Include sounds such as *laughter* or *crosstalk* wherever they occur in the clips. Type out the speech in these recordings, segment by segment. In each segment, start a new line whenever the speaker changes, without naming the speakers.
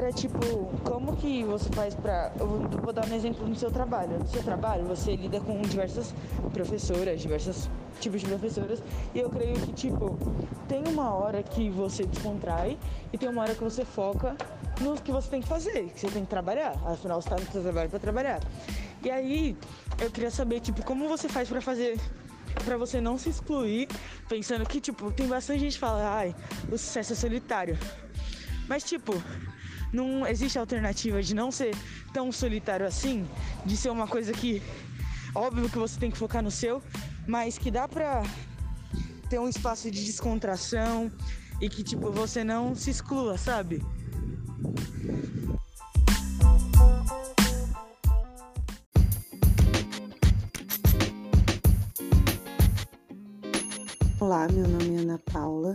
era tipo, como que você faz pra. Eu vou dar um exemplo no seu trabalho. No seu trabalho, você lida com diversas professoras, diversos tipos de professoras. E eu creio que, tipo, tem uma hora que você descontrai e tem uma hora que você foca no que você tem que fazer, que você tem que trabalhar. Afinal, você tá no seu trabalho pra trabalhar. E aí, eu queria saber, tipo, como você faz pra fazer para você não se excluir, pensando que, tipo, tem bastante gente que fala, ai, o sucesso é solitário. Mas, tipo, não existe alternativa de não ser tão solitário assim, de ser uma coisa que, óbvio que você tem que focar no seu, mas que dá pra ter um espaço de descontração e que, tipo, você não se exclua, sabe?
Olá, meu nome é Ana Paula,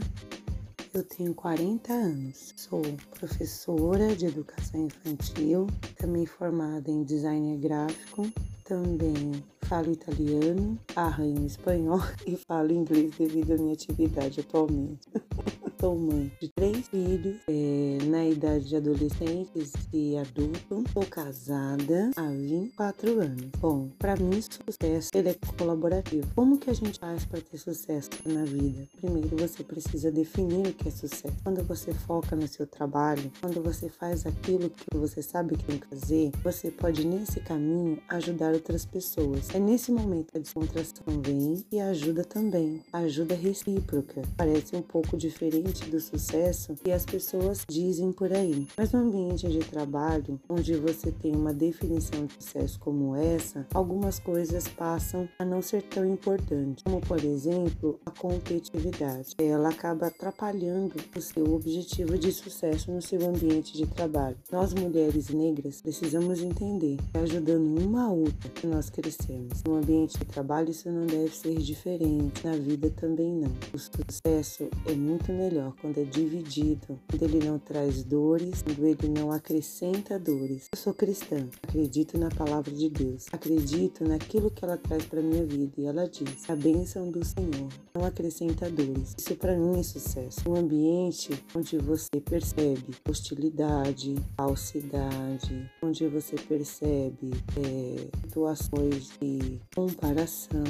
eu tenho 40 anos, sou professora de educação infantil, também formada em design gráfico, também falo italiano, arranho espanhol *laughs* e falo inglês devido à minha atividade atualmente. *laughs* Sou mãe de três filhos, é, na idade de adolescentes e adulto. Sou casada há 24 anos. Bom, para mim, sucesso ele é colaborativo. Como que a gente faz para ter sucesso na vida? Primeiro, você precisa definir o que é sucesso. Quando você foca no seu trabalho, quando você faz aquilo que você sabe que tem que fazer, você pode, nesse caminho, ajudar outras pessoas. É nesse momento que a descontração vem e ajuda também. Ajuda recíproca. Parece um pouco diferente do sucesso que as pessoas dizem por aí. Mas no ambiente de trabalho, onde você tem uma definição de sucesso como essa, algumas coisas passam a não ser tão importantes, como por exemplo a competitividade. Ela acaba atrapalhando o seu objetivo de sucesso no seu ambiente de trabalho. Nós mulheres negras precisamos entender que ajudando uma a outra que nós crescemos. No ambiente de trabalho isso não deve ser diferente, na vida também não. O sucesso é muito melhor melhor quando é dividido, quando ele não traz dores, quando ele não acrescenta dores. Eu sou cristã, acredito na palavra de Deus, acredito naquilo que ela traz para minha vida e ela diz: a bênção do Senhor não acrescenta dores. Isso para mim é sucesso. Um ambiente onde você percebe hostilidade, falsidade, onde você percebe é, situações de comparação,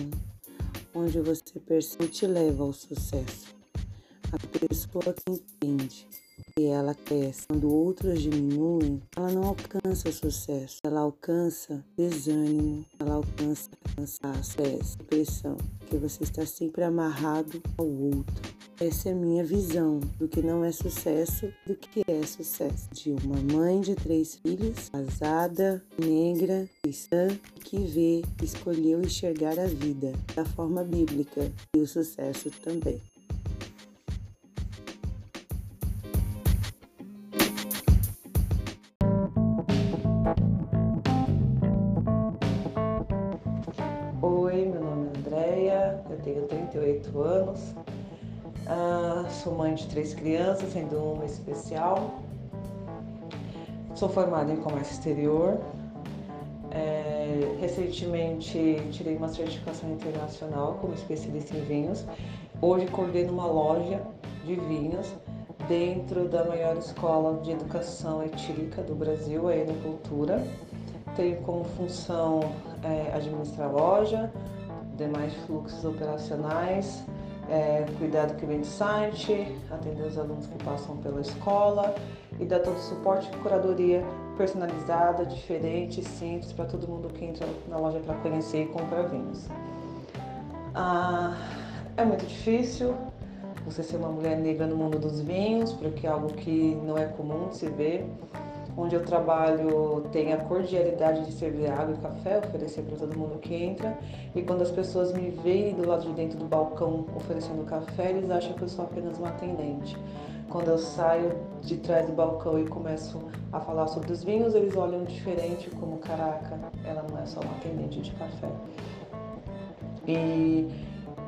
onde você percebe te leva ao sucesso. A pessoa que entende que ela cresce quando outros diminuem, ela não alcança sucesso, ela alcança desânimo, ela alcança cansaço, depressão, porque você está sempre amarrado ao outro. Essa é a minha visão do que não é sucesso, do que é sucesso. De uma mãe de três filhos, casada, negra, cristã, que vê, escolheu enxergar a vida da forma bíblica e o sucesso também.
48 anos. Ah, sou mãe de três crianças, sendo uma especial. Sou formada em comércio exterior. É, recentemente tirei uma certificação internacional como especialista em vinhos. Hoje coordeno uma loja de vinhos dentro da maior escola de educação etílica do Brasil, a Enocultura. Tenho como função é, administrar loja, demais fluxos operacionais, é, cuidar do cliente site, atender os alunos que passam pela escola e dar todo o suporte de curadoria personalizada, diferente, simples para todo mundo que entra na loja para conhecer e comprar vinhos. Ah, é muito difícil você ser uma mulher negra no mundo dos vinhos, porque é algo que não é comum de se ver onde eu trabalho tem a cordialidade de servir água e café, oferecer para todo mundo que entra. E quando as pessoas me veem do lado de dentro do balcão oferecendo café, eles acham que eu sou apenas uma atendente. Quando eu saio de trás do balcão e começo a falar sobre os vinhos, eles olham diferente, como caraca, ela não é só uma atendente de café. E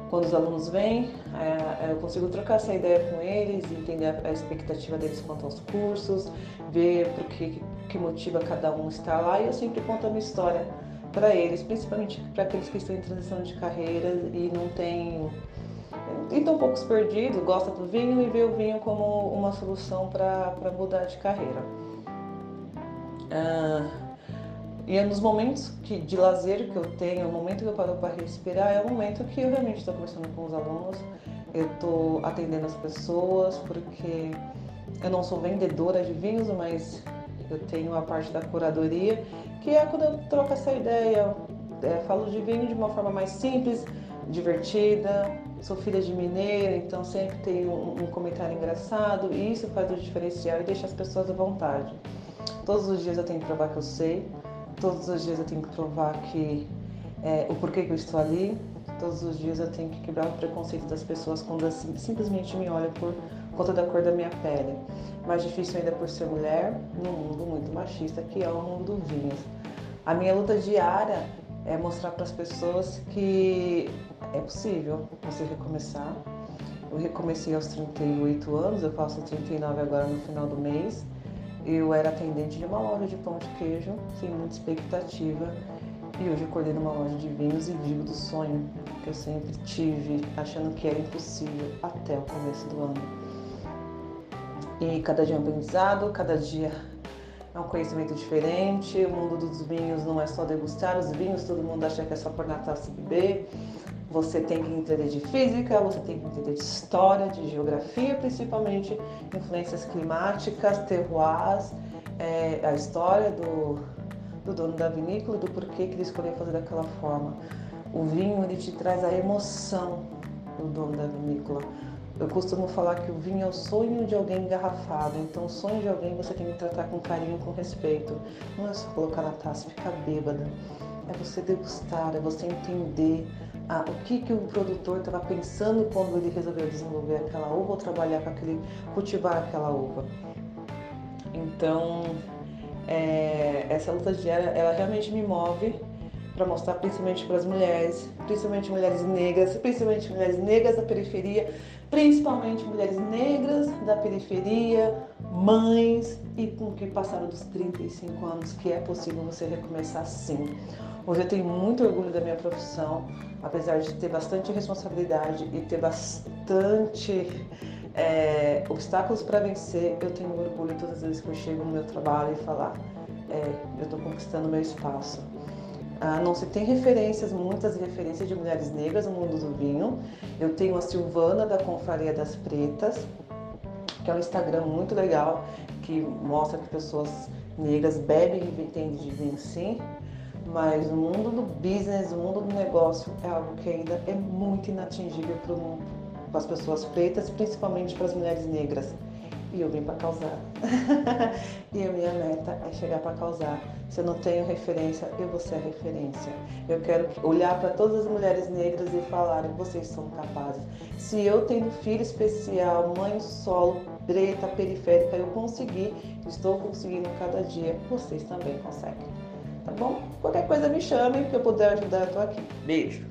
quando os alunos vêm, é, eu consigo trocar essa ideia com eles, entender a expectativa deles quanto aos cursos, ver por que, que motiva cada um estar lá e eu sempre conto a minha história para eles, principalmente para aqueles que estão em transição de carreira e não têm um poucos perdidos, gostam do vinho e vê o vinho como uma solução para mudar de carreira. Ah, e é nos momentos que, de lazer que eu tenho, o momento que eu paro para respirar, é o momento que eu realmente estou conversando com os alunos, eu estou atendendo as pessoas, porque eu não sou vendedora de vinhos, mas eu tenho a parte da curadoria, que é quando eu troco essa ideia, é, falo de vinho de uma forma mais simples, divertida. Sou filha de mineiro, então sempre tenho um, um comentário engraçado e isso faz o diferencial e deixa as pessoas à vontade. Todos os dias eu tenho que provar que eu sei, todos os dias eu tenho que provar que é, o porquê que eu estou ali, todos os dias eu tenho que quebrar o preconceito das pessoas quando assim, simplesmente me olham por conta da cor da minha pele. Mais difícil ainda por ser mulher, num mundo muito machista que é o mundo do vinho. A minha luta diária é mostrar para as pessoas que é possível você recomeçar. Eu recomecei aos 38 anos, eu faço 39 agora no final do mês. Eu era atendente de uma loja de pão de queijo, sem muita expectativa. E hoje eu coordeno uma loja de vinhos e vivo do sonho que eu sempre tive, achando que era impossível até o começo do ano. E cada dia é um aprendizado, cada dia é um conhecimento diferente. O mundo dos vinhos não é só degustar os vinhos, todo mundo acha que é só pôr na taça e beber. Você tem que entender de física, você tem que entender de história, de geografia, principalmente influências climáticas, terroirs, é, a história do, do dono da vinícola, do porquê que ele escolheu fazer daquela forma. O vinho ele te traz a emoção do dono da vinícola. Eu costumo falar que o vinho é o sonho de alguém engarrafado, então o sonho de alguém você tem que tratar com carinho, com respeito. Não é só colocar na taça e ficar bêbada. É você degustar, é você entender ah, o que, que o produtor estava pensando quando ele resolveu desenvolver aquela uva ou trabalhar com aquele, cultivar aquela uva. Então, é, essa luta diária, ela realmente me move para mostrar principalmente para as mulheres, principalmente mulheres negras, principalmente mulheres negras da periferia, principalmente mulheres negras da periferia, mães e com que passaram dos 35 anos, que é possível você recomeçar sim. Hoje eu tenho muito orgulho da minha profissão, apesar de ter bastante responsabilidade e ter bastante é, obstáculos para vencer, eu tenho orgulho todas as vezes que eu chego no meu trabalho e falar, é, eu estou conquistando meu espaço. Ah, não se tem referências, muitas referências de mulheres negras no mundo do vinho. Eu tenho a Silvana da Confraria das Pretas, que é um Instagram muito legal, que mostra que pessoas negras bebem e entendem de vinho sim, mas o mundo do business, o mundo do negócio é algo que ainda é muito inatingível para as pessoas pretas, principalmente para as mulheres negras e eu vim para causar. *laughs* e a minha meta é chegar para causar. Se eu não tenho referência, eu vou ser a referência. Eu quero olhar para todas as mulheres negras e falar vocês são capazes. Se eu tenho filho especial, mãe solo, preta, periférica, eu consegui, estou conseguindo cada dia, vocês também conseguem. Tá bom? Qualquer coisa me chame, que eu puder ajudar, eu tô aqui. Beijo!